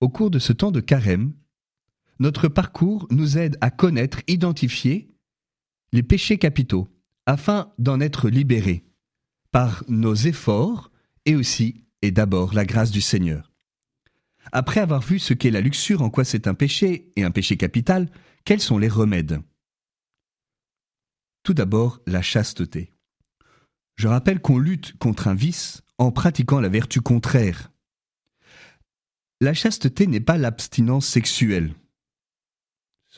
cours de ce temps de carême, notre parcours nous aide à connaître, identifier les péchés capitaux, afin d'en être libérés par nos efforts et aussi et d'abord la grâce du Seigneur. Après avoir vu ce qu'est la luxure, en quoi c'est un péché et un péché capital, quels sont les remèdes? Tout d'abord, la chasteté. Je rappelle qu'on lutte contre un vice en pratiquant la vertu contraire. La chasteté n'est pas l'abstinence sexuelle.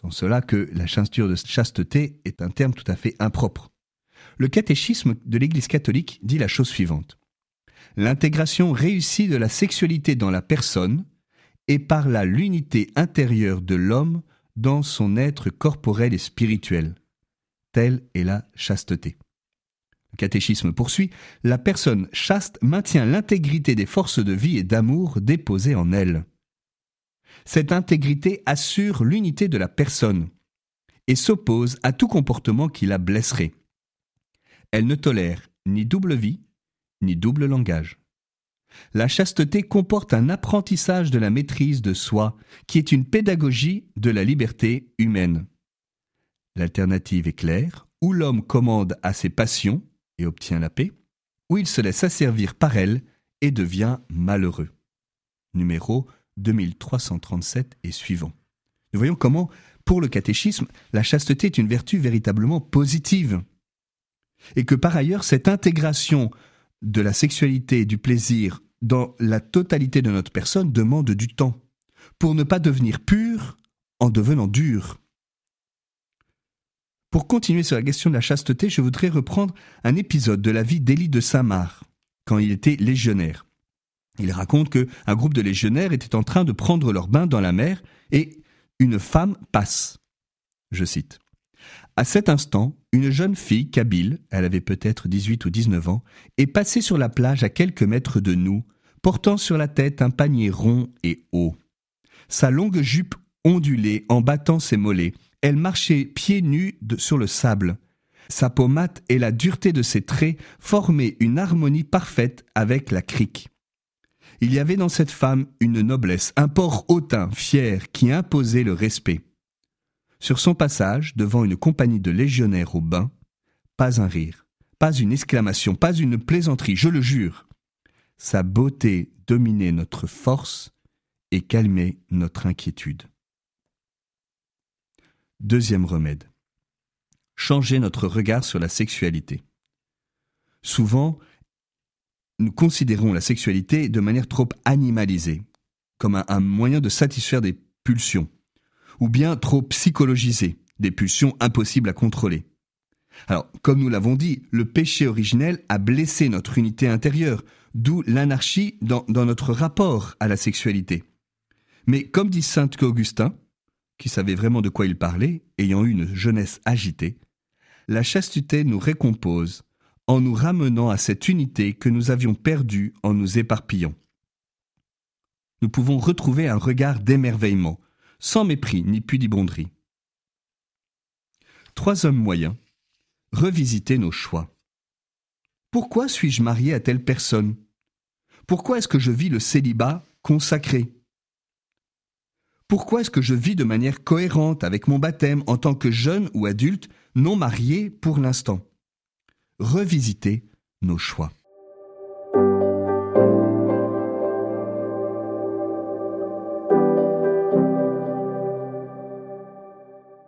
En cela que la de chasteté est un terme tout à fait impropre. Le catéchisme de l'Église catholique dit la chose suivante. L'intégration réussie de la sexualité dans la personne est par là l'unité intérieure de l'homme dans son être corporel et spirituel. Telle est la chasteté. Catéchisme poursuit, la personne chaste maintient l'intégrité des forces de vie et d'amour déposées en elle. Cette intégrité assure l'unité de la personne et s'oppose à tout comportement qui la blesserait. Elle ne tolère ni double vie, ni double langage. La chasteté comporte un apprentissage de la maîtrise de soi, qui est une pédagogie de la liberté humaine. L'alternative est claire, où l'homme commande à ses passions et obtient la paix, ou il se laisse asservir par elles et devient malheureux. Numéro 2337 et suivant. Nous voyons comment, pour le catéchisme, la chasteté est une vertu véritablement positive. Et que par ailleurs, cette intégration de la sexualité et du plaisir dans la totalité de notre personne demande du temps, pour ne pas devenir pur en devenant dur. Pour continuer sur la question de la chasteté, je voudrais reprendre un épisode de la vie d'Élie de Saint-Marc, quand il était légionnaire. Il raconte que un groupe de légionnaires était en train de prendre leur bain dans la mer et une femme passe. Je cite. À cet instant, une jeune fille, kabyle, elle avait peut-être 18 ou 19 ans, est passée sur la plage à quelques mètres de nous, portant sur la tête un panier rond et haut. Sa longue jupe ondulait en battant ses mollets. Elle marchait pieds nus sur le sable. Sa peau mate et la dureté de ses traits formaient une harmonie parfaite avec la crique. Il y avait dans cette femme une noblesse, un port hautain, fier, qui imposait le respect. Sur son passage, devant une compagnie de légionnaires au bain, pas un rire, pas une exclamation, pas une plaisanterie, je le jure. Sa beauté dominait notre force et calmait notre inquiétude. Deuxième remède. Changer notre regard sur la sexualité. Souvent, nous considérons la sexualité de manière trop animalisée, comme un, moyen de satisfaire des pulsions, ou bien trop psychologisée, des pulsions impossibles à contrôler. Alors, comme nous l'avons dit, le péché originel a blessé notre unité intérieure, d'où l'anarchie dans, notre rapport à la sexualité. Mais comme dit saint Augustin, qui savait vraiment de quoi il parlait, ayant eu une jeunesse agitée, la chasteté nous récompose en nous ramenant à cette unité que nous avions perdue en nous éparpillant. Nous pouvons retrouver un regard d'émerveillement, sans mépris ni pudibonderie. Trois hommes moyens. Revisiter nos choix. Pourquoi suis-je marié à telle personne? Pourquoi est-ce que je vis le célibat consacré? Pourquoi est-ce que je vis de manière cohérente avec mon baptême en tant que jeune ou adulte non marié pour l'instant? Revisiter nos choix.